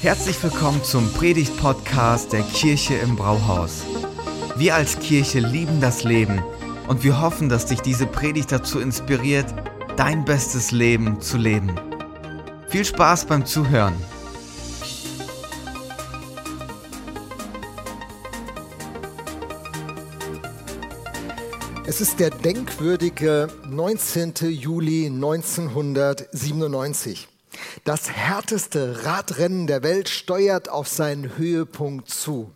Herzlich willkommen zum Predigt-Podcast der Kirche im Brauhaus. Wir als Kirche lieben das Leben und wir hoffen, dass dich diese Predigt dazu inspiriert, dein bestes Leben zu leben. Viel Spaß beim Zuhören. Es ist der denkwürdige 19. Juli 1997. Das härteste Radrennen der Welt steuert auf seinen Höhepunkt zu.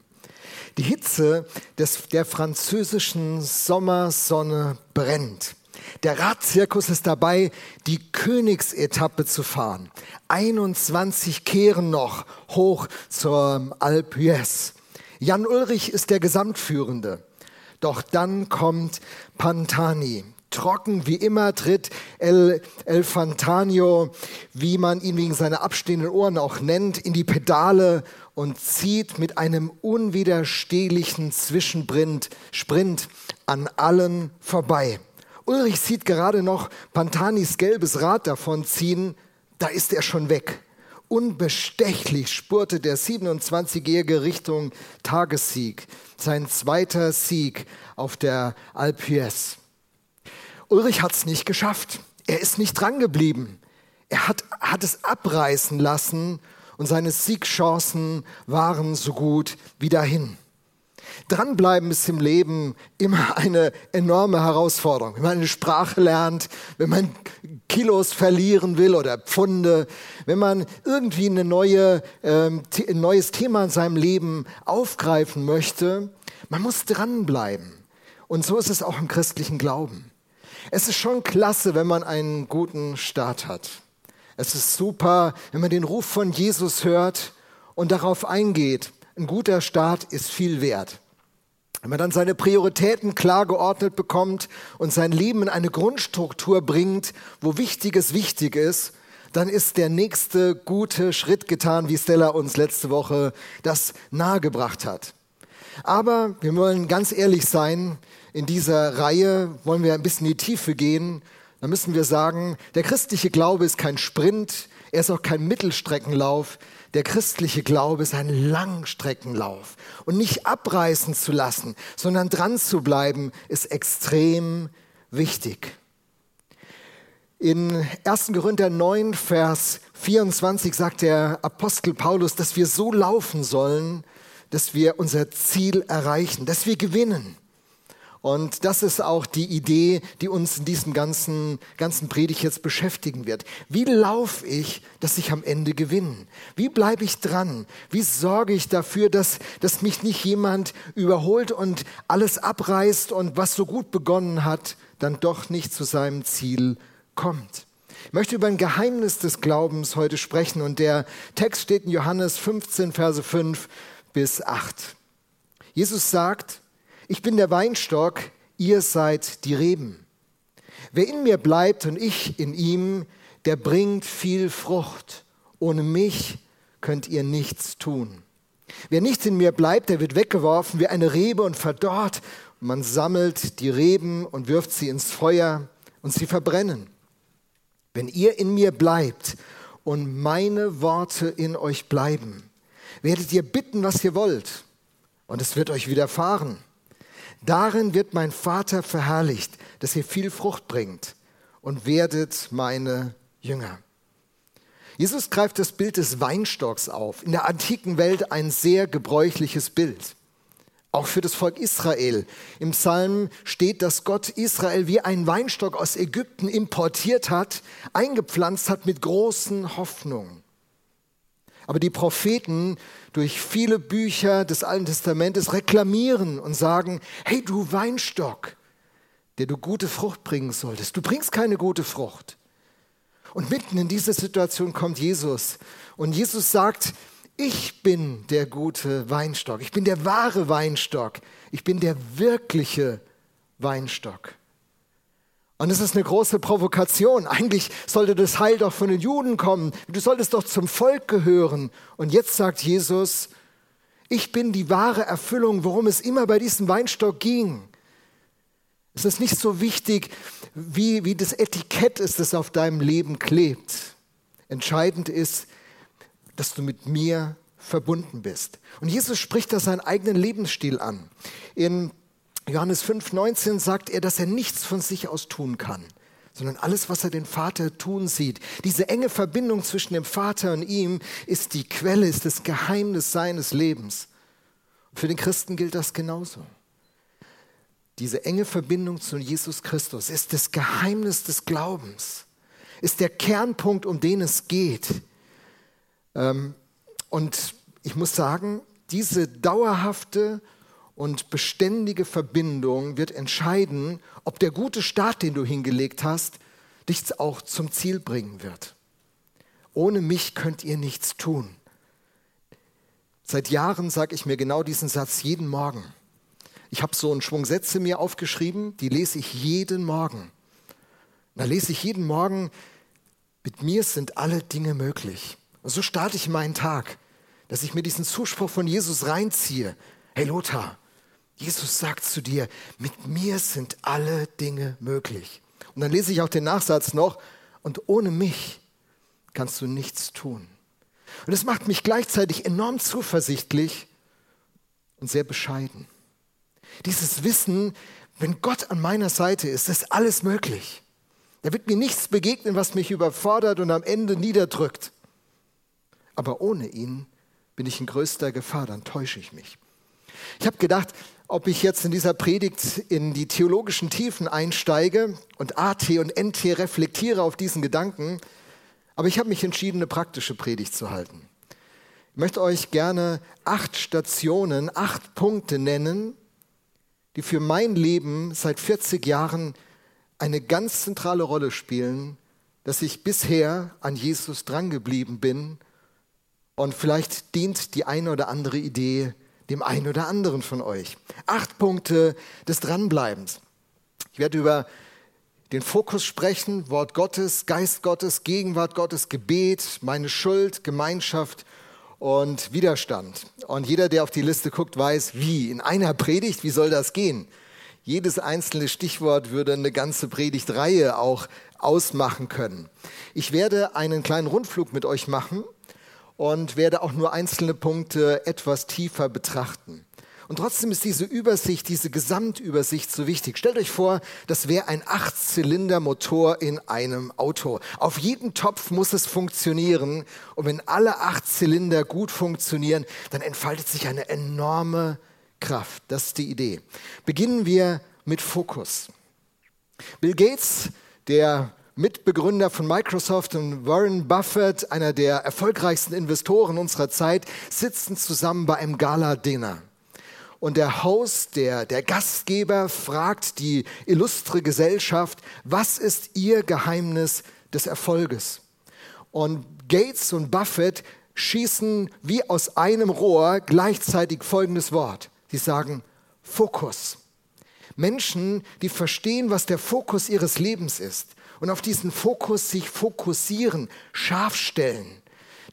Die Hitze des, der französischen Sommersonne brennt. Der Radzirkus ist dabei, die Königsetappe zu fahren. 21 kehren noch hoch zur Alpe. Jan Ulrich ist der Gesamtführende. Doch dann kommt Pantani, trocken wie immer tritt El, El Fantanio, wie man ihn wegen seiner abstehenden Ohren auch nennt, in die Pedale und zieht mit einem unwiderstehlichen Zwischenprint Sprint an allen vorbei. Ulrich sieht gerade noch Pantanis gelbes Rad davon ziehen, da ist er schon weg. Unbestechlich spurte der 27-Jährige Richtung Tagessieg, sein zweiter Sieg auf der Alpe. Ulrich hat es nicht geschafft. Er ist nicht drangeblieben. Er hat, hat es abreißen lassen und seine Siegchancen waren so gut wie dahin. Dranbleiben ist im Leben immer eine enorme Herausforderung. Wenn man eine Sprache lernt, wenn man Kilos verlieren will oder Pfunde, wenn man irgendwie eine neue, ähm, ein neues Thema in seinem Leben aufgreifen möchte, man muss dranbleiben. Und so ist es auch im christlichen Glauben. Es ist schon klasse, wenn man einen guten Start hat. Es ist super, wenn man den Ruf von Jesus hört und darauf eingeht. Ein guter Start ist viel wert. Wenn man dann seine Prioritäten klar geordnet bekommt und sein Leben in eine Grundstruktur bringt, wo Wichtiges wichtig ist, dann ist der nächste gute Schritt getan, wie Stella uns letzte Woche das nahegebracht hat. Aber wir wollen ganz ehrlich sein, in dieser Reihe wollen wir ein bisschen in die Tiefe gehen. Da müssen wir sagen, der christliche Glaube ist kein Sprint, er ist auch kein Mittelstreckenlauf. Der christliche Glaube ist ein Langstreckenlauf. Und nicht abreißen zu lassen, sondern dran zu bleiben, ist extrem wichtig. In 1. Korinther 9, Vers 24 sagt der Apostel Paulus, dass wir so laufen sollen, dass wir unser Ziel erreichen, dass wir gewinnen. Und das ist auch die Idee, die uns in diesem ganzen, ganzen Predigt jetzt beschäftigen wird. Wie laufe ich, dass ich am Ende gewinne? Wie bleibe ich dran? Wie sorge ich dafür, dass, dass mich nicht jemand überholt und alles abreißt und was so gut begonnen hat, dann doch nicht zu seinem Ziel kommt? Ich möchte über ein Geheimnis des Glaubens heute sprechen und der Text steht in Johannes 15, Verse 5 bis 8. Jesus sagt, ich bin der Weinstock, ihr seid die Reben. Wer in mir bleibt und ich in ihm, der bringt viel Frucht. Ohne mich könnt ihr nichts tun. Wer nicht in mir bleibt, der wird weggeworfen wie eine Rebe und verdorrt. man sammelt die Reben und wirft sie ins Feuer und sie verbrennen. Wenn ihr in mir bleibt und meine Worte in euch bleiben, werdet ihr bitten, was ihr wollt, und es wird euch widerfahren. Darin wird mein Vater verherrlicht, dass ihr viel Frucht bringt und werdet meine Jünger. Jesus greift das Bild des Weinstocks auf. In der antiken Welt ein sehr gebräuchliches Bild. Auch für das Volk Israel. Im Psalm steht, dass Gott Israel wie einen Weinstock aus Ägypten importiert hat, eingepflanzt hat mit großen Hoffnungen. Aber die Propheten durch viele Bücher des Alten Testamentes reklamieren und sagen, hey du Weinstock, der du gute Frucht bringen solltest, du bringst keine gute Frucht. Und mitten in diese Situation kommt Jesus. Und Jesus sagt, ich bin der gute Weinstock, ich bin der wahre Weinstock, ich bin der wirkliche Weinstock. Und es ist eine große Provokation. Eigentlich sollte das Heil doch von den Juden kommen. Du solltest doch zum Volk gehören. Und jetzt sagt Jesus, ich bin die wahre Erfüllung, worum es immer bei diesem Weinstock ging. Es ist nicht so wichtig, wie, wie das Etikett ist, das auf deinem Leben klebt. Entscheidend ist, dass du mit mir verbunden bist. Und Jesus spricht da seinen eigenen Lebensstil an. In Johannes 5, 19 sagt er, dass er nichts von sich aus tun kann, sondern alles, was er den Vater tun sieht. Diese enge Verbindung zwischen dem Vater und ihm ist die Quelle, ist das Geheimnis seines Lebens. Für den Christen gilt das genauso. Diese enge Verbindung zu Jesus Christus ist das Geheimnis des Glaubens, ist der Kernpunkt, um den es geht. Ähm, und ich muss sagen, diese dauerhafte und beständige Verbindung wird entscheiden, ob der gute Start, den du hingelegt hast, dich auch zum Ziel bringen wird. Ohne mich könnt ihr nichts tun. Seit Jahren sage ich mir genau diesen Satz jeden Morgen. Ich habe so einen Schwung Sätze mir aufgeschrieben, die lese ich jeden Morgen. Da lese ich jeden Morgen, mit mir sind alle Dinge möglich. Und so starte ich meinen Tag, dass ich mir diesen Zuspruch von Jesus reinziehe. Hey Lothar, Jesus sagt zu dir, mit mir sind alle Dinge möglich. Und dann lese ich auch den Nachsatz noch, und ohne mich kannst du nichts tun. Und es macht mich gleichzeitig enorm zuversichtlich und sehr bescheiden. Dieses Wissen, wenn Gott an meiner Seite ist, ist alles möglich. Da wird mir nichts begegnen, was mich überfordert und am Ende niederdrückt. Aber ohne ihn bin ich in größter Gefahr, dann täusche ich mich. Ich habe gedacht, ob ich jetzt in dieser Predigt in die theologischen Tiefen einsteige und AT und NT reflektiere auf diesen Gedanken, aber ich habe mich entschieden, eine praktische Predigt zu halten. Ich möchte euch gerne acht Stationen, acht Punkte nennen, die für mein Leben seit 40 Jahren eine ganz zentrale Rolle spielen, dass ich bisher an Jesus drangeblieben bin und vielleicht dient die eine oder andere Idee dem einen oder anderen von euch. Acht Punkte des Dranbleibens. Ich werde über den Fokus sprechen, Wort Gottes, Geist Gottes, Gegenwart Gottes, Gebet, meine Schuld, Gemeinschaft und Widerstand. Und jeder, der auf die Liste guckt, weiß, wie. In einer Predigt, wie soll das gehen? Jedes einzelne Stichwort würde eine ganze Predigtreihe auch ausmachen können. Ich werde einen kleinen Rundflug mit euch machen und werde auch nur einzelne Punkte etwas tiefer betrachten. Und trotzdem ist diese Übersicht, diese Gesamtübersicht so wichtig. Stellt euch vor, das wäre ein Achtzylinder-Motor in einem Auto. Auf jedem Topf muss es funktionieren. Und wenn alle acht Zylinder gut funktionieren, dann entfaltet sich eine enorme Kraft. Das ist die Idee. Beginnen wir mit Fokus. Bill Gates, der Mitbegründer von Microsoft und Warren Buffett, einer der erfolgreichsten Investoren unserer Zeit, sitzen zusammen bei einem Gala-Dinner. Und der Host, der, der Gastgeber, fragt die illustre Gesellschaft, was ist ihr Geheimnis des Erfolges? Und Gates und Buffett schießen wie aus einem Rohr gleichzeitig folgendes Wort. Sie sagen Fokus. Menschen, die verstehen, was der Fokus ihres Lebens ist, und auf diesen Fokus sich fokussieren, scharf stellen,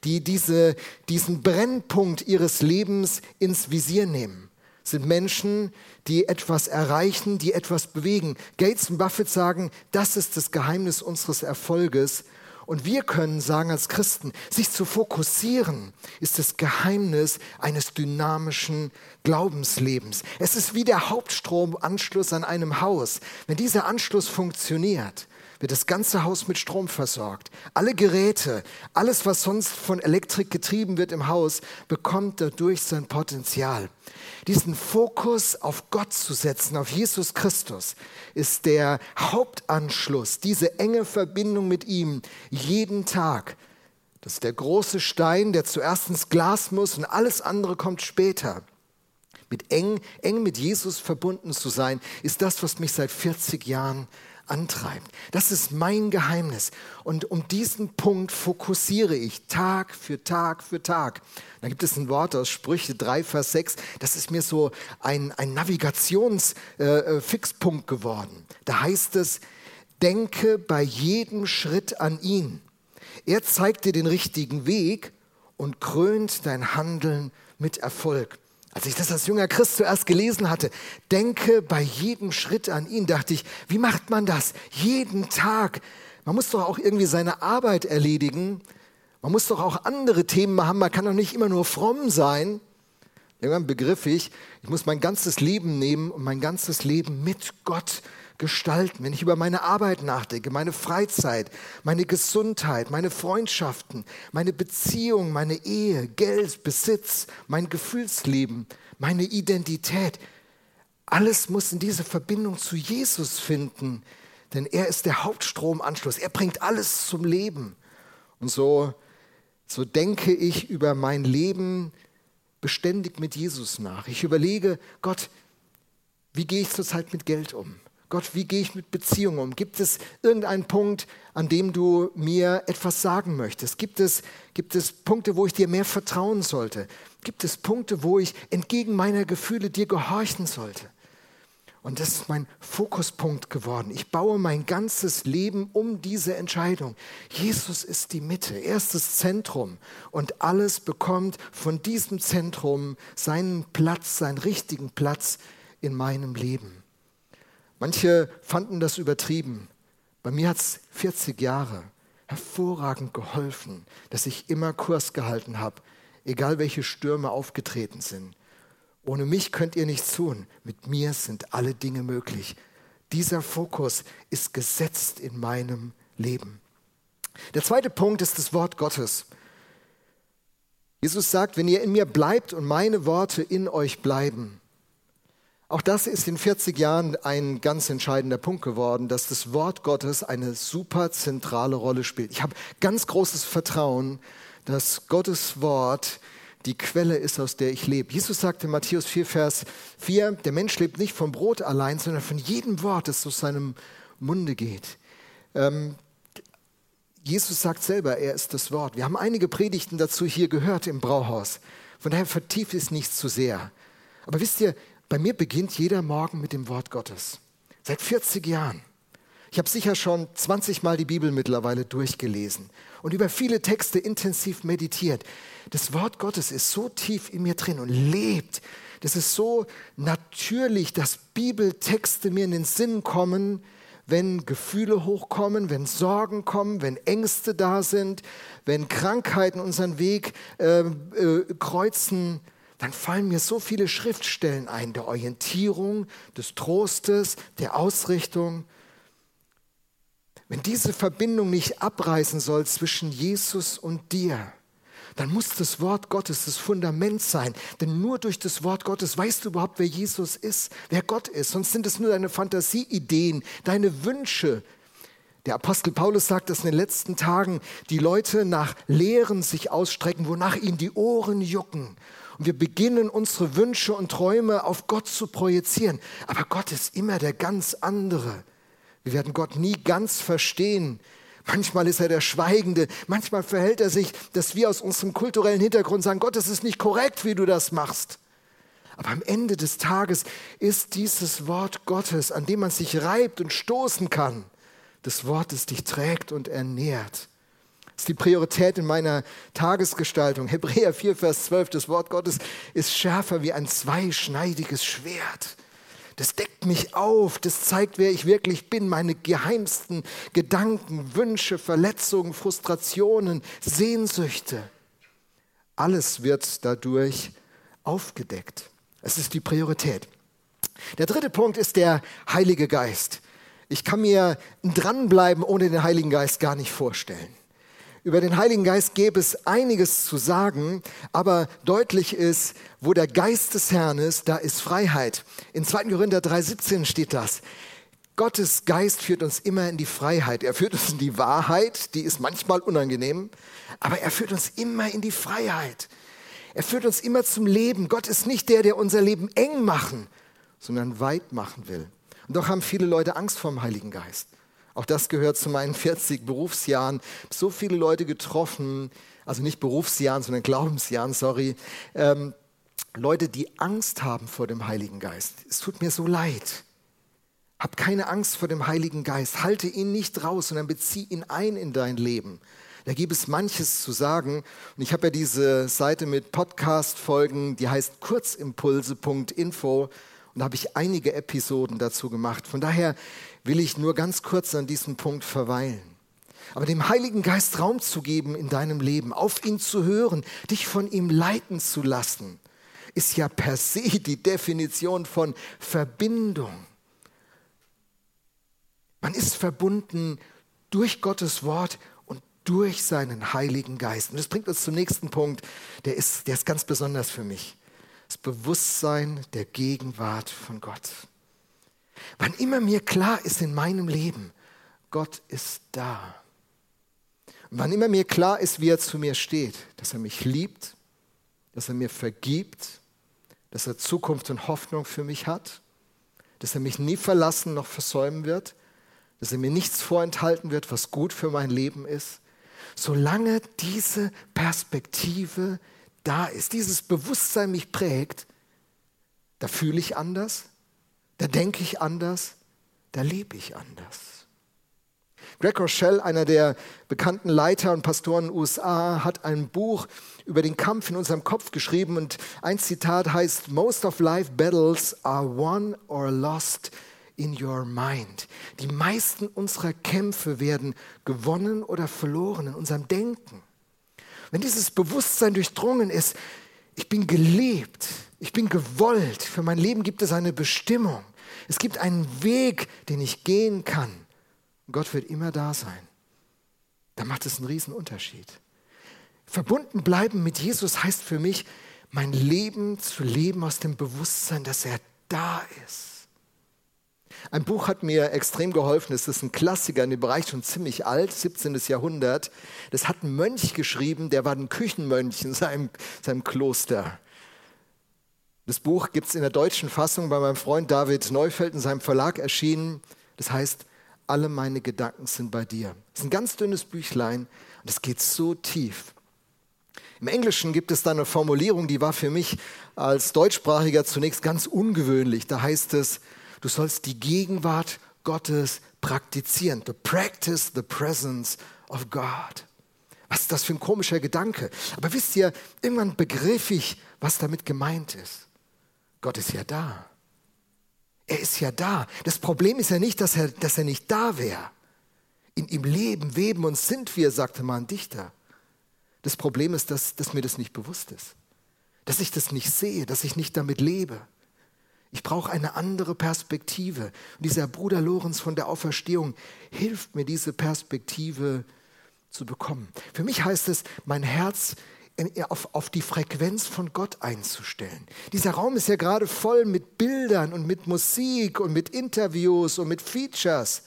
die diese, diesen Brennpunkt ihres Lebens ins Visier nehmen, sind Menschen, die etwas erreichen, die etwas bewegen. Gates und Buffett sagen, das ist das Geheimnis unseres Erfolges. Und wir können sagen als Christen, sich zu fokussieren ist das Geheimnis eines dynamischen Glaubenslebens. Es ist wie der Hauptstromanschluss an einem Haus. Wenn dieser Anschluss funktioniert, wird das ganze Haus mit Strom versorgt. Alle Geräte, alles, was sonst von Elektrik getrieben wird im Haus, bekommt dadurch sein Potenzial. Diesen Fokus auf Gott zu setzen, auf Jesus Christus, ist der Hauptanschluss, diese enge Verbindung mit ihm jeden Tag. Das ist der große Stein, der zuerst ins Glas muss und alles andere kommt später. Mit eng, eng mit Jesus verbunden zu sein, ist das, was mich seit 40 Jahren antreibt. Das ist mein Geheimnis. Und um diesen Punkt fokussiere ich Tag für Tag für Tag. Da gibt es ein Wort aus Sprüche 3, Vers 6. Das ist mir so ein, ein Navigationsfixpunkt äh, geworden. Da heißt es, denke bei jedem Schritt an ihn. Er zeigt dir den richtigen Weg und krönt dein Handeln mit Erfolg. Als ich das als junger Christ zuerst gelesen hatte, denke bei jedem Schritt an ihn, dachte ich, wie macht man das? Jeden Tag. Man muss doch auch irgendwie seine Arbeit erledigen. Man muss doch auch andere Themen haben. Man kann doch nicht immer nur fromm sein. Irgendwann begriff ich, ich muss mein ganzes Leben nehmen und mein ganzes Leben mit Gott gestalten. Wenn ich über meine Arbeit nachdenke, meine Freizeit, meine Gesundheit, meine Freundschaften, meine Beziehung, meine Ehe, Geld, Besitz, mein Gefühlsleben, meine Identität, alles muss in diese Verbindung zu Jesus finden, denn er ist der Hauptstromanschluss. Er bringt alles zum Leben. Und so, so denke ich über mein Leben beständig mit Jesus nach. Ich überlege, Gott, wie gehe ich zurzeit mit Geld um? Gott, wie gehe ich mit Beziehungen um? Gibt es irgendeinen Punkt, an dem du mir etwas sagen möchtest? Gibt es, gibt es Punkte, wo ich dir mehr vertrauen sollte? Gibt es Punkte, wo ich entgegen meiner Gefühle dir gehorchen sollte? Und das ist mein Fokuspunkt geworden. Ich baue mein ganzes Leben um diese Entscheidung. Jesus ist die Mitte, er ist das Zentrum. Und alles bekommt von diesem Zentrum seinen Platz, seinen richtigen Platz in meinem Leben. Manche fanden das übertrieben. Bei mir hat es 40 Jahre hervorragend geholfen, dass ich immer Kurs gehalten habe, egal welche Stürme aufgetreten sind. Ohne mich könnt ihr nichts tun. Mit mir sind alle Dinge möglich. Dieser Fokus ist gesetzt in meinem Leben. Der zweite Punkt ist das Wort Gottes. Jesus sagt, wenn ihr in mir bleibt und meine Worte in euch bleiben, auch das ist in 40 Jahren ein ganz entscheidender Punkt geworden, dass das Wort Gottes eine super zentrale Rolle spielt. Ich habe ganz großes Vertrauen, dass Gottes Wort die Quelle ist, aus der ich lebe. Jesus sagte in Matthäus 4, Vers 4, der Mensch lebt nicht vom Brot allein, sondern von jedem Wort, das aus seinem Munde geht. Ähm, Jesus sagt selber, er ist das Wort. Wir haben einige Predigten dazu hier gehört im Brauhaus. Von daher vertieft es nicht zu sehr. Aber wisst ihr, bei mir beginnt jeder Morgen mit dem Wort Gottes. Seit 40 Jahren. Ich habe sicher schon 20 Mal die Bibel mittlerweile durchgelesen und über viele Texte intensiv meditiert. Das Wort Gottes ist so tief in mir drin und lebt. Das ist so natürlich, dass Bibeltexte mir in den Sinn kommen, wenn Gefühle hochkommen, wenn Sorgen kommen, wenn Ängste da sind, wenn Krankheiten unseren Weg äh, äh, kreuzen, dann fallen mir so viele Schriftstellen ein, der Orientierung, des Trostes, der Ausrichtung. Wenn diese Verbindung nicht abreißen soll zwischen Jesus und dir, dann muss das Wort Gottes das Fundament sein. Denn nur durch das Wort Gottes weißt du überhaupt, wer Jesus ist, wer Gott ist. Sonst sind es nur deine Fantasieideen, deine Wünsche. Der Apostel Paulus sagt, dass in den letzten Tagen die Leute nach Lehren sich ausstrecken, wonach ihnen die Ohren jucken. Und wir beginnen unsere Wünsche und Träume auf Gott zu projizieren. Aber Gott ist immer der ganz andere. Wir werden Gott nie ganz verstehen. Manchmal ist er der Schweigende, manchmal verhält er sich, dass wir aus unserem kulturellen Hintergrund sagen, Gott, es ist nicht korrekt, wie du das machst. Aber am Ende des Tages ist dieses Wort Gottes, an dem man sich reibt und stoßen kann, das Wort, das dich trägt und ernährt. Das ist die Priorität in meiner Tagesgestaltung. Hebräer 4, Vers 12, das Wort Gottes ist schärfer wie ein zweischneidiges Schwert. Das deckt mich auf, das zeigt, wer ich wirklich bin, meine geheimsten Gedanken, Wünsche, Verletzungen, Frustrationen, Sehnsüchte. Alles wird dadurch aufgedeckt. Es ist die Priorität. Der dritte Punkt ist der Heilige Geist. Ich kann mir Dranbleiben ohne den Heiligen Geist gar nicht vorstellen. Über den Heiligen Geist gäbe es einiges zu sagen, aber deutlich ist, wo der Geist des Herrn ist, da ist Freiheit. In 2. Korinther 3,17 steht das. Gottes Geist führt uns immer in die Freiheit. Er führt uns in die Wahrheit, die ist manchmal unangenehm, aber er führt uns immer in die Freiheit. Er führt uns immer zum Leben. Gott ist nicht der, der unser Leben eng machen, sondern weit machen will. Und doch haben viele Leute Angst vor dem Heiligen Geist. Auch das gehört zu meinen 40 Berufsjahren. So viele Leute getroffen, also nicht Berufsjahren, sondern Glaubensjahren, sorry. Ähm, Leute, die Angst haben vor dem Heiligen Geist. Es tut mir so leid. Hab keine Angst vor dem Heiligen Geist. Halte ihn nicht raus, sondern bezieh ihn ein in dein Leben. Da gibt es manches zu sagen. Und ich habe ja diese Seite mit Podcast-Folgen, die heißt kurzimpulse.info. Und da habe ich einige Episoden dazu gemacht. Von daher will ich nur ganz kurz an diesem Punkt verweilen. Aber dem Heiligen Geist Raum zu geben in deinem Leben, auf ihn zu hören, dich von ihm leiten zu lassen, ist ja per se die Definition von Verbindung. Man ist verbunden durch Gottes Wort und durch seinen Heiligen Geist. Und das bringt uns zum nächsten Punkt, der ist, der ist ganz besonders für mich. Das Bewusstsein der Gegenwart von Gott. Wann immer mir klar ist in meinem Leben, Gott ist da. Und wann immer mir klar ist, wie er zu mir steht, dass er mich liebt, dass er mir vergibt, dass er Zukunft und Hoffnung für mich hat, dass er mich nie verlassen noch versäumen wird, dass er mir nichts vorenthalten wird, was gut für mein Leben ist. Solange diese Perspektive da ist, dieses Bewusstsein mich prägt, da fühle ich anders, da denke ich anders, da lebe ich anders. Greg Rochelle, einer der bekannten Leiter und Pastoren in den USA, hat ein Buch über den Kampf in unserem Kopf geschrieben und ein Zitat heißt, Most of life battles are won or lost in your mind. Die meisten unserer Kämpfe werden gewonnen oder verloren in unserem Denken. Wenn dieses Bewusstsein durchdrungen ist, ich bin gelebt, ich bin gewollt, für mein Leben gibt es eine Bestimmung, es gibt einen Weg, den ich gehen kann. Gott wird immer da sein. Da macht es einen riesen Unterschied. Verbunden bleiben mit Jesus heißt für mich, mein Leben zu leben aus dem Bewusstsein, dass er da ist. Ein Buch hat mir extrem geholfen. Es ist ein Klassiker in dem Bereich schon ziemlich alt, 17. Jahrhundert. Das hat ein Mönch geschrieben, der war ein Küchenmönch in seinem, seinem Kloster. Das Buch gibt es in der deutschen Fassung bei meinem Freund David Neufeld in seinem Verlag erschienen. Das heißt, alle meine Gedanken sind bei dir. Es ist ein ganz dünnes Büchlein und es geht so tief. Im Englischen gibt es da eine Formulierung, die war für mich als Deutschsprachiger zunächst ganz ungewöhnlich. Da heißt es, Du sollst die Gegenwart Gottes praktizieren. To practice the presence of God. Was ist das für ein komischer Gedanke? Aber wisst ihr, irgendwann begriff ich, was damit gemeint ist. Gott ist ja da. Er ist ja da. Das Problem ist ja nicht, dass er, dass er nicht da wäre. In ihm leben, weben und sind wir, sagte mal ein Dichter. Das Problem ist, dass, dass mir das nicht bewusst ist. Dass ich das nicht sehe, dass ich nicht damit lebe. Ich brauche eine andere Perspektive. Und dieser Bruder Lorenz von der Auferstehung hilft mir, diese Perspektive zu bekommen. Für mich heißt es, mein Herz auf, auf die Frequenz von Gott einzustellen. Dieser Raum ist ja gerade voll mit Bildern und mit Musik und mit Interviews und mit Features.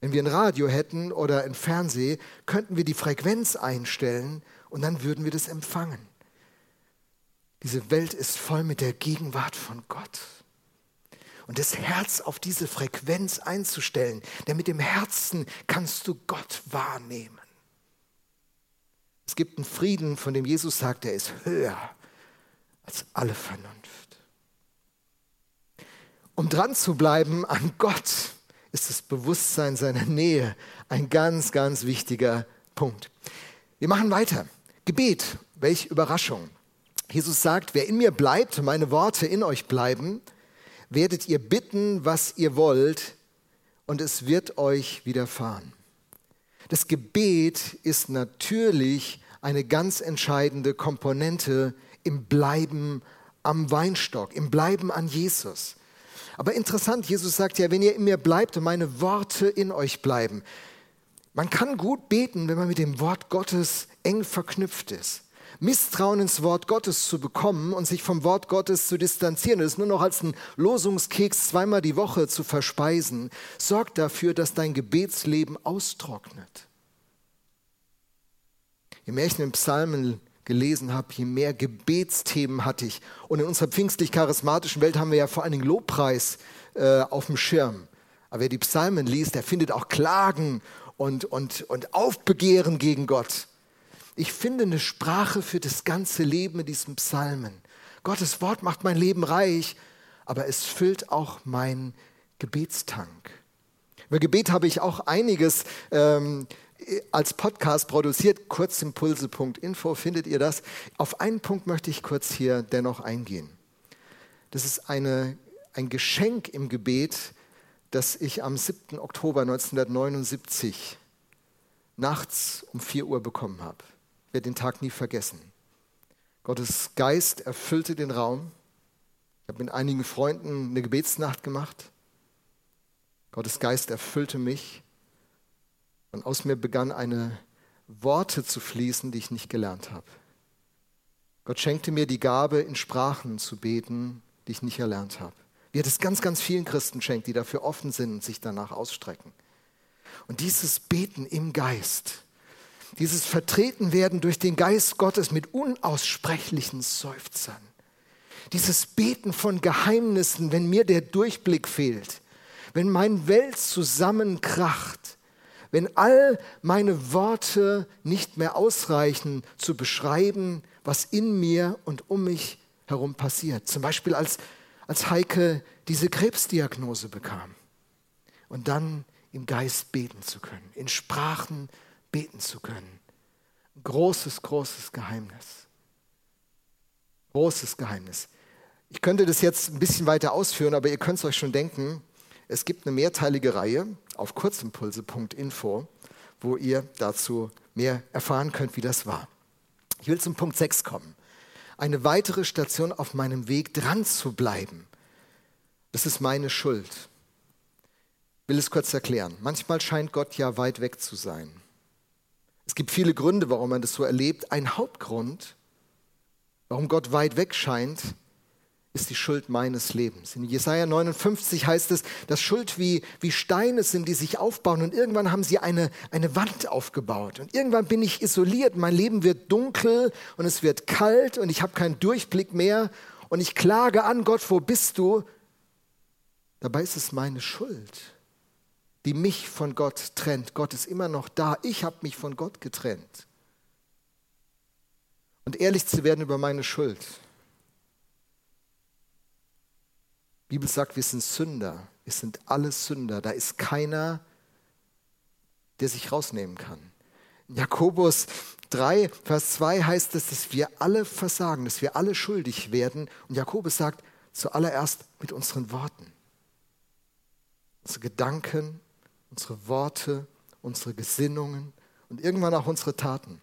Wenn wir ein Radio hätten oder ein Fernsehen, könnten wir die Frequenz einstellen und dann würden wir das empfangen. Diese Welt ist voll mit der Gegenwart von Gott. Und das Herz auf diese Frequenz einzustellen, denn mit dem Herzen kannst du Gott wahrnehmen. Es gibt einen Frieden, von dem Jesus sagt, der ist höher als alle Vernunft. Um dran zu bleiben an Gott, ist das Bewusstsein seiner Nähe ein ganz, ganz wichtiger Punkt. Wir machen weiter. Gebet, welche Überraschung. Jesus sagt, wer in mir bleibt, meine Worte in euch bleiben, werdet ihr bitten, was ihr wollt, und es wird euch widerfahren. Das Gebet ist natürlich eine ganz entscheidende Komponente im Bleiben am Weinstock, im Bleiben an Jesus. Aber interessant, Jesus sagt ja, wenn ihr in mir bleibt und meine Worte in euch bleiben. Man kann gut beten, wenn man mit dem Wort Gottes eng verknüpft ist. Misstrauen ins Wort Gottes zu bekommen und sich vom Wort Gottes zu distanzieren, es nur noch als einen Losungskeks zweimal die Woche zu verspeisen, sorgt dafür, dass dein Gebetsleben austrocknet. Je mehr ich in den Psalmen gelesen habe, je mehr Gebetsthemen hatte ich. Und in unserer pfingstlich-charismatischen Welt haben wir ja vor allen Dingen Lobpreis äh, auf dem Schirm. Aber wer die Psalmen liest, der findet auch Klagen und, und, und Aufbegehren gegen Gott. Ich finde eine Sprache für das ganze Leben in diesem Psalmen. Gottes Wort macht mein Leben reich, aber es füllt auch meinen Gebetstank. Über Gebet habe ich auch einiges ähm, als Podcast produziert. Kurzimpulse.info findet ihr das. Auf einen Punkt möchte ich kurz hier dennoch eingehen. Das ist eine, ein Geschenk im Gebet, das ich am 7. Oktober 1979 nachts um 4 Uhr bekommen habe. Werde den Tag nie vergessen. Gottes Geist erfüllte den Raum. Ich habe mit einigen Freunden eine Gebetsnacht gemacht. Gottes Geist erfüllte mich. Und aus mir begann eine Worte zu fließen, die ich nicht gelernt habe. Gott schenkte mir die Gabe, in Sprachen zu beten, die ich nicht erlernt habe. Wie er das ganz, ganz vielen Christen schenkt, die dafür offen sind und sich danach ausstrecken. Und dieses Beten im Geist, dieses Vertretenwerden durch den Geist Gottes mit unaussprechlichen Seufzern, dieses Beten von Geheimnissen, wenn mir der Durchblick fehlt, wenn mein Welt zusammenkracht, wenn all meine Worte nicht mehr ausreichen zu beschreiben, was in mir und um mich herum passiert. Zum Beispiel als, als Heike diese Krebsdiagnose bekam und dann im Geist beten zu können, in Sprachen beten zu können. Großes, großes Geheimnis. Großes Geheimnis. Ich könnte das jetzt ein bisschen weiter ausführen, aber ihr könnt es euch schon denken, es gibt eine mehrteilige Reihe auf kurzimpulse.info, wo ihr dazu mehr erfahren könnt, wie das war. Ich will zum Punkt 6 kommen. Eine weitere Station auf meinem Weg dran zu bleiben. Das ist meine Schuld. Ich will es kurz erklären. Manchmal scheint Gott ja weit weg zu sein. Es gibt viele Gründe, warum man das so erlebt. Ein Hauptgrund, warum Gott weit weg scheint, ist die Schuld meines Lebens. In Jesaja 59 heißt es, dass Schuld wie, wie Steine sind, die sich aufbauen und irgendwann haben sie eine, eine Wand aufgebaut. Und irgendwann bin ich isoliert, mein Leben wird dunkel und es wird kalt und ich habe keinen Durchblick mehr und ich klage an Gott, wo bist du? Dabei ist es meine Schuld, die mich von Gott trennt. Gott ist immer noch da. Ich habe mich von Gott getrennt. Und ehrlich zu werden über meine Schuld Die Bibel sagt, wir sind Sünder. Wir sind alle Sünder. Da ist keiner, der sich rausnehmen kann. In Jakobus 3, Vers 2 heißt es, dass wir alle versagen, dass wir alle schuldig werden. Und Jakobus sagt zuallererst mit unseren Worten. Unsere Gedanken, unsere Worte, unsere Gesinnungen und irgendwann auch unsere Taten.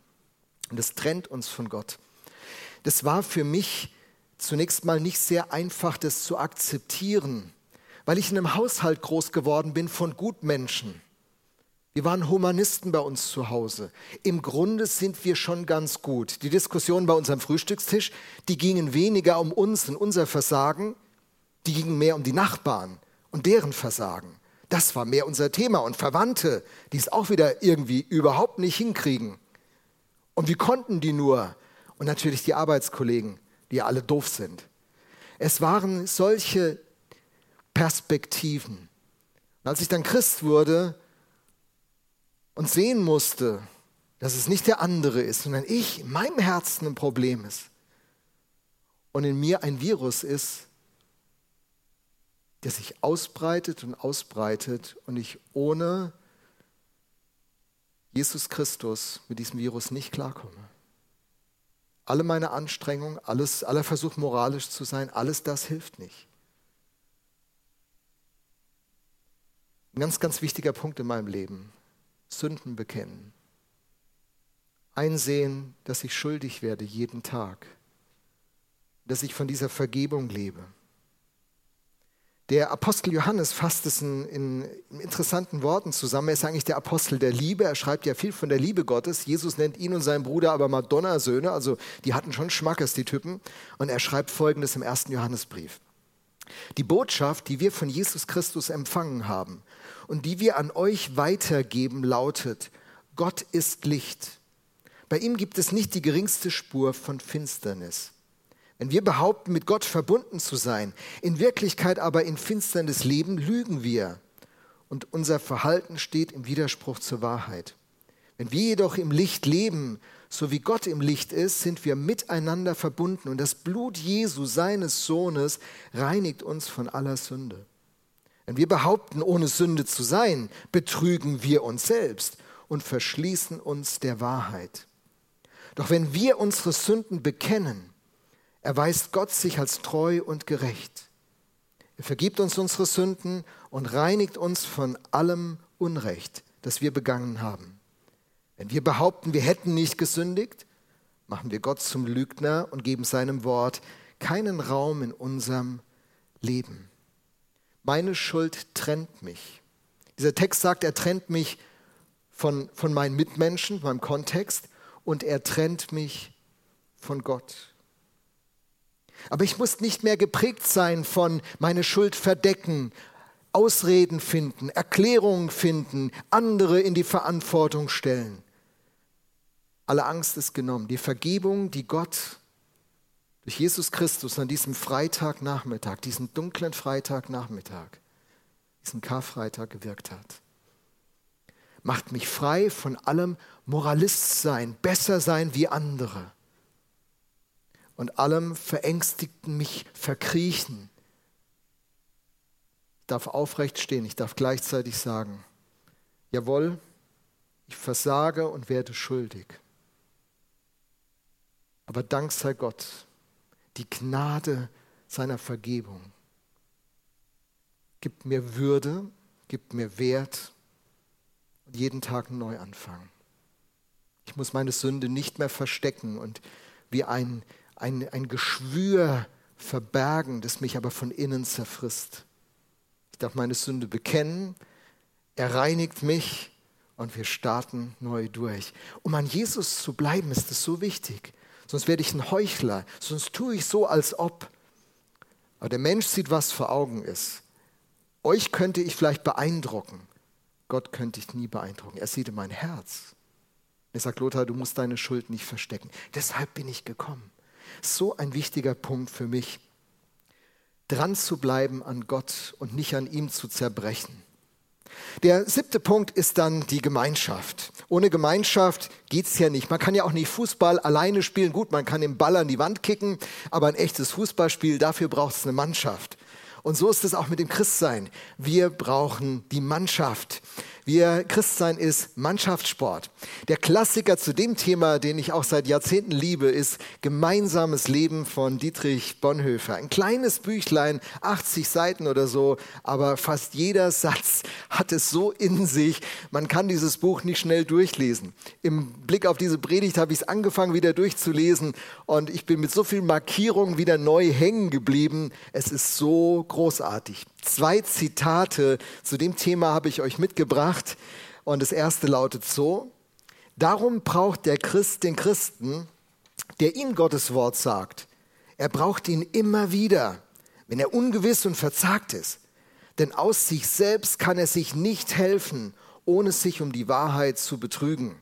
Und das trennt uns von Gott. Das war für mich zunächst mal nicht sehr einfach, das zu akzeptieren, weil ich in einem Haushalt groß geworden bin von Gutmenschen. Wir waren Humanisten bei uns zu Hause. Im Grunde sind wir schon ganz gut. Die Diskussionen bei unserem Frühstückstisch, die gingen weniger um uns und unser Versagen, die gingen mehr um die Nachbarn und deren Versagen. Das war mehr unser Thema. Und Verwandte, die es auch wieder irgendwie überhaupt nicht hinkriegen. Und wie konnten die nur? Und natürlich die Arbeitskollegen die alle doof sind. Es waren solche Perspektiven. Und als ich dann Christ wurde und sehen musste, dass es nicht der andere ist, sondern ich in meinem Herzen ein Problem ist und in mir ein Virus ist, der sich ausbreitet und ausbreitet und ich ohne Jesus Christus mit diesem Virus nicht klarkomme. Alle meine Anstrengungen, alles, aller Versuch moralisch zu sein, alles das hilft nicht. Ein ganz, ganz wichtiger Punkt in meinem Leben. Sünden bekennen. Einsehen, dass ich schuldig werde jeden Tag. Dass ich von dieser Vergebung lebe. Der Apostel Johannes fasst es in, in, in, interessanten Worten zusammen. Er ist eigentlich der Apostel der Liebe. Er schreibt ja viel von der Liebe Gottes. Jesus nennt ihn und seinen Bruder aber Madonna-Söhne. Also die hatten schon Schmackes, die Typen. Und er schreibt Folgendes im ersten Johannesbrief. Die Botschaft, die wir von Jesus Christus empfangen haben und die wir an euch weitergeben, lautet, Gott ist Licht. Bei ihm gibt es nicht die geringste Spur von Finsternis. Wenn wir behaupten, mit Gott verbunden zu sein, in Wirklichkeit aber in Finsternis leben, lügen wir. Und unser Verhalten steht im Widerspruch zur Wahrheit. Wenn wir jedoch im Licht leben, so wie Gott im Licht ist, sind wir miteinander verbunden und das Blut Jesu, seines Sohnes, reinigt uns von aller Sünde. Wenn wir behaupten, ohne Sünde zu sein, betrügen wir uns selbst und verschließen uns der Wahrheit. Doch wenn wir unsere Sünden bekennen, erweist Gott sich als treu und gerecht. Er vergibt uns unsere Sünden und reinigt uns von allem Unrecht, das wir begangen haben. Wenn wir behaupten, wir hätten nicht gesündigt, machen wir Gott zum Lügner und geben seinem Wort keinen Raum in unserem Leben. Meine Schuld trennt mich. Dieser Text sagt, er trennt mich von, von meinen Mitmenschen, meinem Kontext, und er trennt mich von Gott. Aber ich muss nicht mehr geprägt sein von meine Schuld verdecken, Ausreden finden, Erklärungen finden, andere in die Verantwortung stellen. Alle Angst ist genommen. Die Vergebung, die Gott durch Jesus Christus an diesem Freitagnachmittag, diesem dunklen Freitagnachmittag, diesen Karfreitag gewirkt hat, macht mich frei von allem Moralist sein, besser sein wie andere und allem Verängstigten mich verkriechen. Ich darf aufrecht stehen, ich darf gleichzeitig sagen, jawohl, ich versage und werde schuldig. Aber Dank sei Gott, die Gnade seiner Vergebung gibt mir Würde, gibt mir Wert und jeden Tag einen Neuanfang. Ich muss meine Sünde nicht mehr verstecken und wie ein ein, ein Geschwür verbergen, das mich aber von innen zerfrisst. Ich darf meine Sünde bekennen, er reinigt mich und wir starten neu durch. Um an Jesus zu bleiben, ist es so wichtig. Sonst werde ich ein Heuchler, sonst tue ich so, als ob. Aber der Mensch sieht, was vor Augen ist. Euch könnte ich vielleicht beeindrucken. Gott könnte ich nie beeindrucken. Er sieht in mein Herz. Er sagt, Lothar, du musst deine Schuld nicht verstecken. Deshalb bin ich gekommen. So ein wichtiger Punkt für mich, dran zu bleiben an Gott und nicht an ihm zu zerbrechen. Der siebte Punkt ist dann die Gemeinschaft. Ohne Gemeinschaft geht es ja nicht. Man kann ja auch nicht Fußball alleine spielen. Gut, man kann den Ball an die Wand kicken, aber ein echtes Fußballspiel, dafür braucht es eine Mannschaft. Und so ist es auch mit dem Christsein. Wir brauchen die Mannschaft. Wir Christsein ist Mannschaftssport. Der Klassiker zu dem Thema, den ich auch seit Jahrzehnten liebe, ist Gemeinsames Leben von Dietrich Bonhoeffer. Ein kleines Büchlein, 80 Seiten oder so, aber fast jeder Satz hat es so in sich. Man kann dieses Buch nicht schnell durchlesen. Im Blick auf diese Predigt habe ich es angefangen wieder durchzulesen und ich bin mit so vielen Markierungen wieder neu hängen geblieben. Es ist so großartig. Zwei Zitate zu dem Thema habe ich euch mitgebracht. Und das erste lautet so, darum braucht der Christ den Christen, der ihm Gottes Wort sagt. Er braucht ihn immer wieder, wenn er ungewiss und verzagt ist. Denn aus sich selbst kann er sich nicht helfen, ohne sich um die Wahrheit zu betrügen.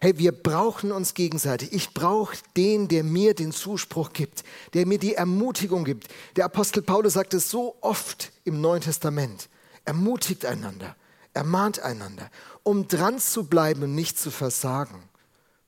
Hey, wir brauchen uns gegenseitig. Ich brauche den, der mir den Zuspruch gibt, der mir die Ermutigung gibt. Der Apostel Paulus sagt es so oft im Neuen Testament. Ermutigt einander, ermahnt einander. Um dran zu bleiben und nicht zu versagen,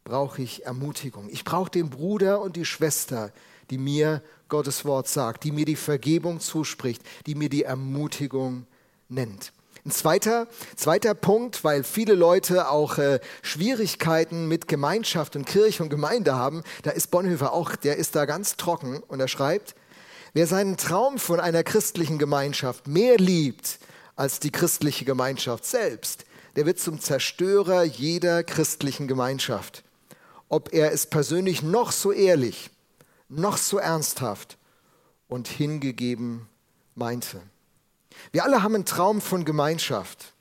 brauche ich Ermutigung. Ich brauche den Bruder und die Schwester, die mir Gottes Wort sagt, die mir die Vergebung zuspricht, die mir die Ermutigung nennt. Ein zweiter, zweiter Punkt, weil viele Leute auch äh, Schwierigkeiten mit Gemeinschaft und Kirche und Gemeinde haben, da ist Bonhoeffer auch, der ist da ganz trocken und er schreibt, wer seinen Traum von einer christlichen Gemeinschaft mehr liebt als die christliche Gemeinschaft selbst, der wird zum Zerstörer jeder christlichen Gemeinschaft. Ob er es persönlich noch so ehrlich, noch so ernsthaft und hingegeben meinte. Wir alle haben einen Traum von Gemeinschaft.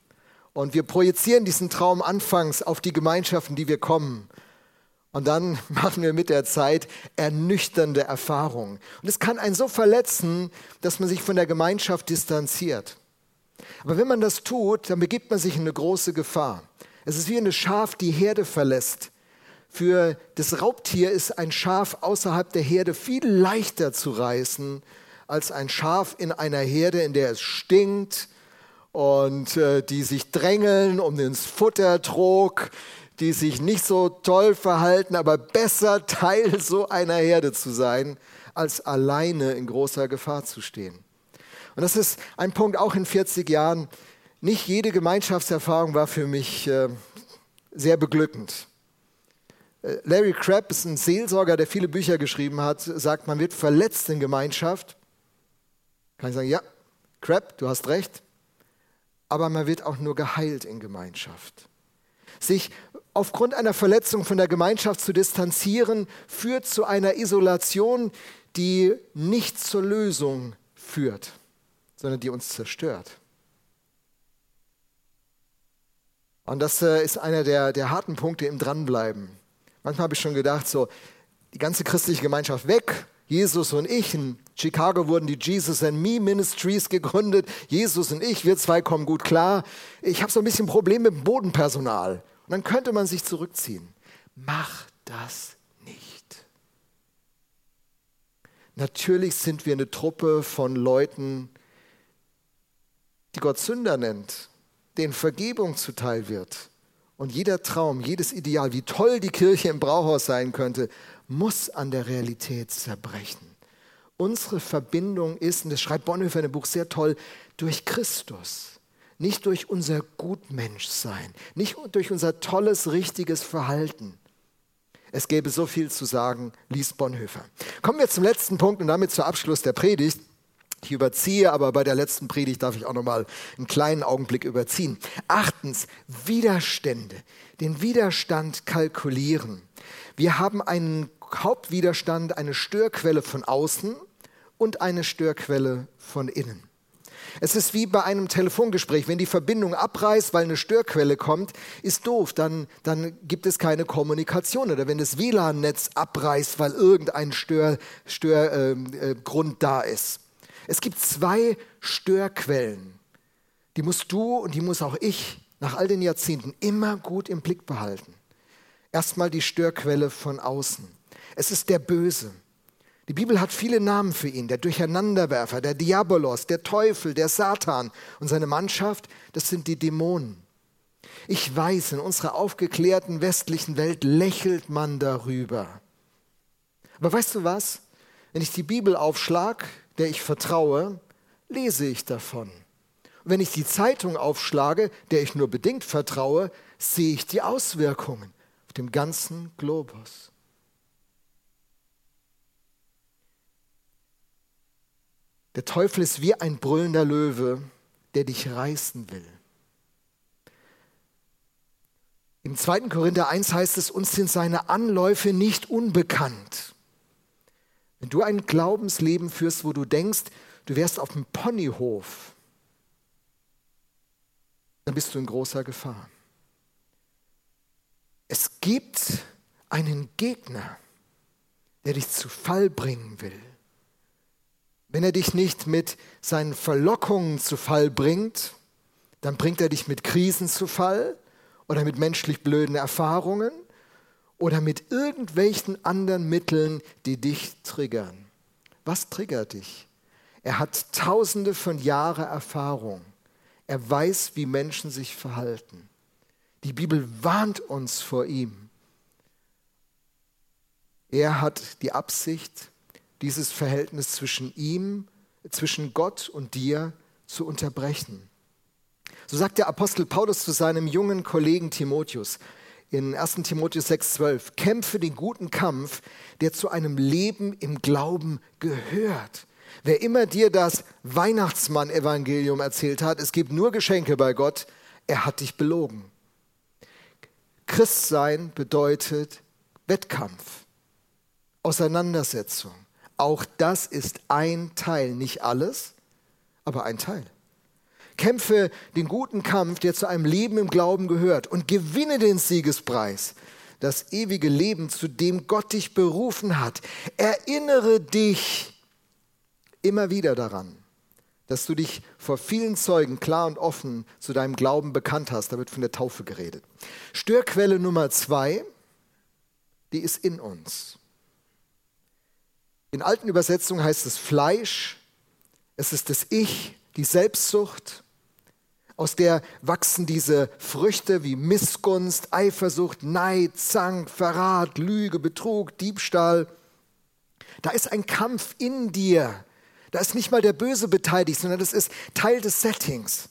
Und wir projizieren diesen Traum anfangs auf die Gemeinschaften, die wir kommen. Und dann machen wir mit der Zeit ernüchternde Erfahrungen. Und es kann einen so verletzen, dass man sich von der Gemeinschaft distanziert. Aber wenn man das tut, dann begibt man sich in eine große Gefahr. Es ist wie eine Schaf, die Herde verlässt. Für das Raubtier ist ein Schaf außerhalb der Herde viel leichter zu reißen als ein Schaf in einer Herde, in der es stinkt und äh, die sich drängeln um den Futtertrog, die sich nicht so toll verhalten, aber besser Teil so einer Herde zu sein, als alleine in großer Gefahr zu stehen. Und das ist ein Punkt auch in 40 Jahren. Nicht jede Gemeinschaftserfahrung war für mich äh, sehr beglückend. Äh, Larry Crabb ist ein Seelsorger, der viele Bücher geschrieben hat, sagt, man wird verletzt in Gemeinschaft, kann ich sagen, ja, Crap, du hast recht. Aber man wird auch nur geheilt in Gemeinschaft. Sich aufgrund einer Verletzung von der Gemeinschaft zu distanzieren, führt zu einer Isolation, die nicht zur Lösung führt, sondern die uns zerstört. Und das äh, ist einer der, der harten Punkte im Dranbleiben. Manchmal habe ich schon gedacht, so, die ganze christliche Gemeinschaft weg, Jesus und ich. In Chicago wurden die Jesus and Me Ministries gegründet. Jesus und ich, wir zwei kommen gut klar. Ich habe so ein bisschen Probleme mit dem Bodenpersonal. Und dann könnte man sich zurückziehen. Mach das nicht. Natürlich sind wir eine Truppe von Leuten, die Gott Sünder nennt, denen Vergebung zuteil wird. Und jeder Traum, jedes Ideal, wie toll die Kirche im Brauhaus sein könnte, muss an der Realität zerbrechen. Unsere Verbindung ist, und das schreibt Bonhoeffer in dem Buch sehr toll, durch Christus. Nicht durch unser Gutmenschsein, nicht durch unser tolles, richtiges Verhalten. Es gäbe so viel zu sagen, liest Bonhoeffer. Kommen wir zum letzten Punkt und damit zum Abschluss der Predigt. Ich überziehe, aber bei der letzten Predigt darf ich auch noch mal einen kleinen Augenblick überziehen. Achtens, Widerstände. Den Widerstand kalkulieren. Wir haben einen Hauptwiderstand, eine Störquelle von außen und eine Störquelle von innen. Es ist wie bei einem Telefongespräch. Wenn die Verbindung abreißt, weil eine Störquelle kommt, ist doof. Dann, dann gibt es keine Kommunikation. Oder wenn das WLAN-Netz abreißt, weil irgendein Störgrund Stör, äh, äh, da ist. Es gibt zwei Störquellen. Die musst du und die muss auch ich nach all den Jahrzehnten immer gut im Blick behalten. Erstmal die Störquelle von außen. Es ist der Böse. Die Bibel hat viele Namen für ihn. Der Durcheinanderwerfer, der Diabolos, der Teufel, der Satan und seine Mannschaft, das sind die Dämonen. Ich weiß, in unserer aufgeklärten westlichen Welt lächelt man darüber. Aber weißt du was? Wenn ich die Bibel aufschlag, der ich vertraue, lese ich davon. Und wenn ich die Zeitung aufschlage, der ich nur bedingt vertraue, sehe ich die Auswirkungen auf dem ganzen Globus. Der Teufel ist wie ein brüllender Löwe, der dich reißen will. Im 2. Korinther 1 heißt es, uns sind seine Anläufe nicht unbekannt. Wenn du ein Glaubensleben führst, wo du denkst, du wärst auf dem Ponyhof, dann bist du in großer Gefahr. Es gibt einen Gegner, der dich zu Fall bringen will. Wenn er dich nicht mit seinen Verlockungen zu Fall bringt, dann bringt er dich mit Krisen zu Fall oder mit menschlich blöden Erfahrungen oder mit irgendwelchen anderen Mitteln, die dich triggern. Was triggert dich? Er hat tausende von Jahren Erfahrung. Er weiß, wie Menschen sich verhalten. Die Bibel warnt uns vor ihm. Er hat die Absicht, dieses Verhältnis zwischen ihm, zwischen Gott und dir zu unterbrechen. So sagt der Apostel Paulus zu seinem jungen Kollegen Timotheus in 1 Timotheus 6,12: Kämpfe den guten Kampf, der zu einem Leben im Glauben gehört. Wer immer dir das Weihnachtsmann-Evangelium erzählt hat, es gibt nur Geschenke bei Gott, er hat dich belogen. Christsein bedeutet Wettkampf, Auseinandersetzung. Auch das ist ein Teil, nicht alles, aber ein Teil. Kämpfe den guten Kampf, der zu einem Leben im Glauben gehört und gewinne den Siegespreis, das ewige Leben, zu dem Gott dich berufen hat. Erinnere dich immer wieder daran, dass du dich vor vielen Zeugen klar und offen zu deinem Glauben bekannt hast. Da wird von der Taufe geredet. Störquelle Nummer zwei, die ist in uns. In alten Übersetzungen heißt es Fleisch, es ist das Ich, die Selbstsucht, aus der wachsen diese Früchte wie Missgunst, Eifersucht, Neid, Zank, Verrat, Lüge, Betrug, Diebstahl. Da ist ein Kampf in dir. Da ist nicht mal der Böse beteiligt, sondern das ist Teil des Settings.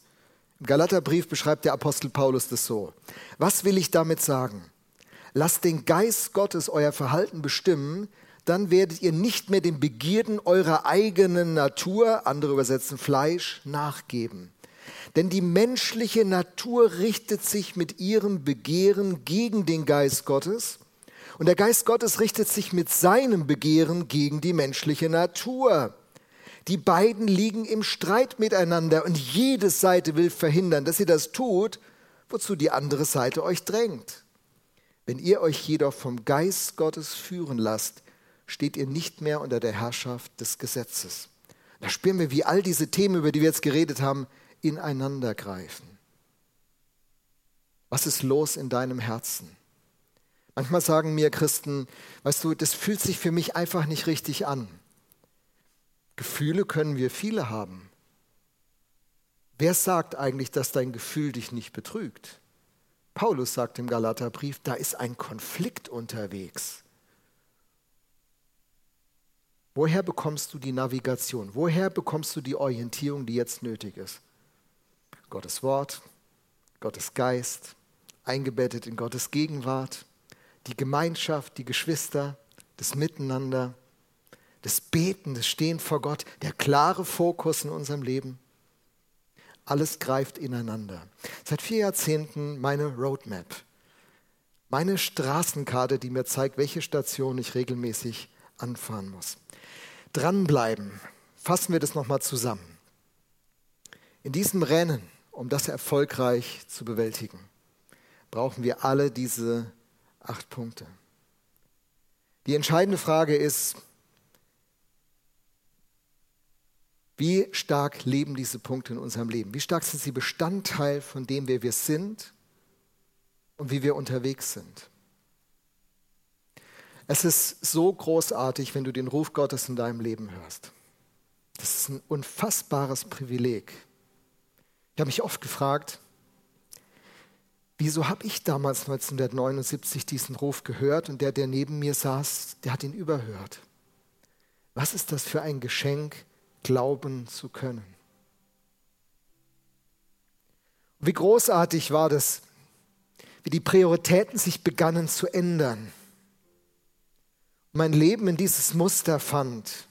Im Galaterbrief beschreibt der Apostel Paulus das so. Was will ich damit sagen? Lasst den Geist Gottes euer Verhalten bestimmen, dann werdet ihr nicht mehr den Begierden eurer eigenen Natur, andere übersetzen Fleisch, nachgeben. Denn die menschliche Natur richtet sich mit ihrem Begehren gegen den Geist Gottes und der Geist Gottes richtet sich mit seinem Begehren gegen die menschliche Natur. Die beiden liegen im Streit miteinander und jede Seite will verhindern, dass ihr das tut, wozu die andere Seite euch drängt. Wenn ihr euch jedoch vom Geist Gottes führen lasst, steht ihr nicht mehr unter der Herrschaft des Gesetzes. Da spüren wir, wie all diese Themen, über die wir jetzt geredet haben, ineinander greifen. Was ist los in deinem Herzen? Manchmal sagen mir Christen, weißt du, das fühlt sich für mich einfach nicht richtig an. Gefühle können wir viele haben. Wer sagt eigentlich, dass dein Gefühl dich nicht betrügt? Paulus sagt im Galaterbrief, da ist ein Konflikt unterwegs. Woher bekommst du die Navigation? Woher bekommst du die Orientierung, die jetzt nötig ist? Gottes Wort, Gottes Geist, eingebettet in Gottes Gegenwart, die Gemeinschaft, die Geschwister, das Miteinander, das Beten, das Stehen vor Gott, der klare Fokus in unserem Leben. Alles greift ineinander. Seit vier Jahrzehnten meine Roadmap, meine Straßenkarte, die mir zeigt, welche Station ich regelmäßig anfahren muss. Dranbleiben. Fassen wir das nochmal zusammen. In diesem Rennen, um das erfolgreich zu bewältigen, brauchen wir alle diese acht Punkte. Die entscheidende Frage ist, wie stark leben diese Punkte in unserem Leben? Wie stark sind sie Bestandteil von dem, wer wir sind und wie wir unterwegs sind? Es ist so großartig, wenn du den Ruf Gottes in deinem Leben hörst. Das ist ein unfassbares Privileg. Ich habe mich oft gefragt, wieso habe ich damals 1979 diesen Ruf gehört und der, der neben mir saß, der hat ihn überhört. Was ist das für ein Geschenk, glauben zu können? Wie großartig war das, wie die Prioritäten sich begannen zu ändern mein Leben in dieses Muster fand.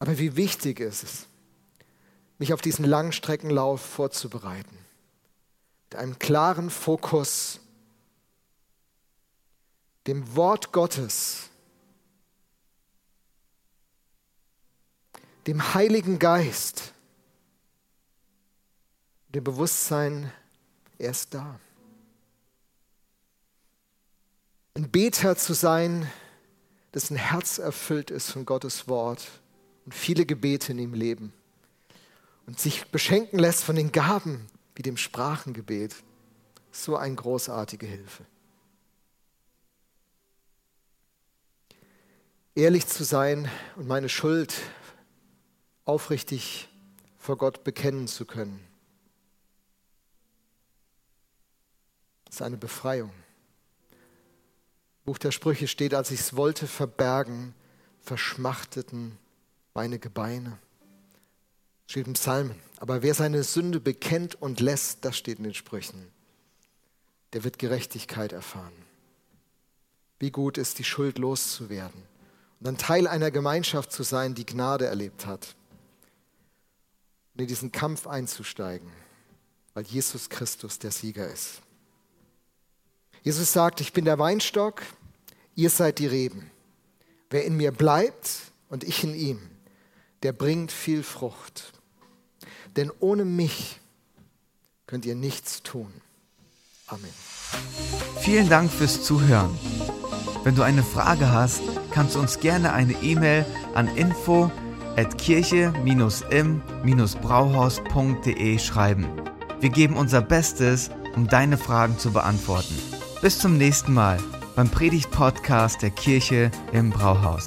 Aber wie wichtig ist es, mich auf diesen Langstreckenlauf vorzubereiten. Mit einem klaren Fokus, dem Wort Gottes, dem Heiligen Geist, dem Bewusstsein, er ist da. Ein Beter zu sein, dessen Herz erfüllt ist von Gottes Wort und viele Gebete in ihm leben und sich beschenken lässt von den Gaben wie dem Sprachengebet. So eine großartige Hilfe. Ehrlich zu sein und meine Schuld aufrichtig vor Gott bekennen zu können, ist eine Befreiung. Buch der Sprüche steht, als ich es wollte verbergen, verschmachteten meine Gebeine. Steht im Psalmen. Aber wer seine Sünde bekennt und lässt, das steht in den Sprüchen, der wird Gerechtigkeit erfahren. Wie gut ist, die Schuld loszuwerden und dann Teil einer Gemeinschaft zu sein, die Gnade erlebt hat. Und in diesen Kampf einzusteigen, weil Jesus Christus der Sieger ist. Jesus sagt, ich bin der Weinstock, ihr seid die Reben. Wer in mir bleibt und ich in ihm, der bringt viel Frucht. Denn ohne mich könnt ihr nichts tun. Amen. Vielen Dank fürs Zuhören. Wenn du eine Frage hast, kannst du uns gerne eine E-Mail an info at kirche-im-brauhaus.de schreiben. Wir geben unser Bestes, um deine Fragen zu beantworten. Bis zum nächsten Mal beim Predigt-Podcast der Kirche im Brauhaus.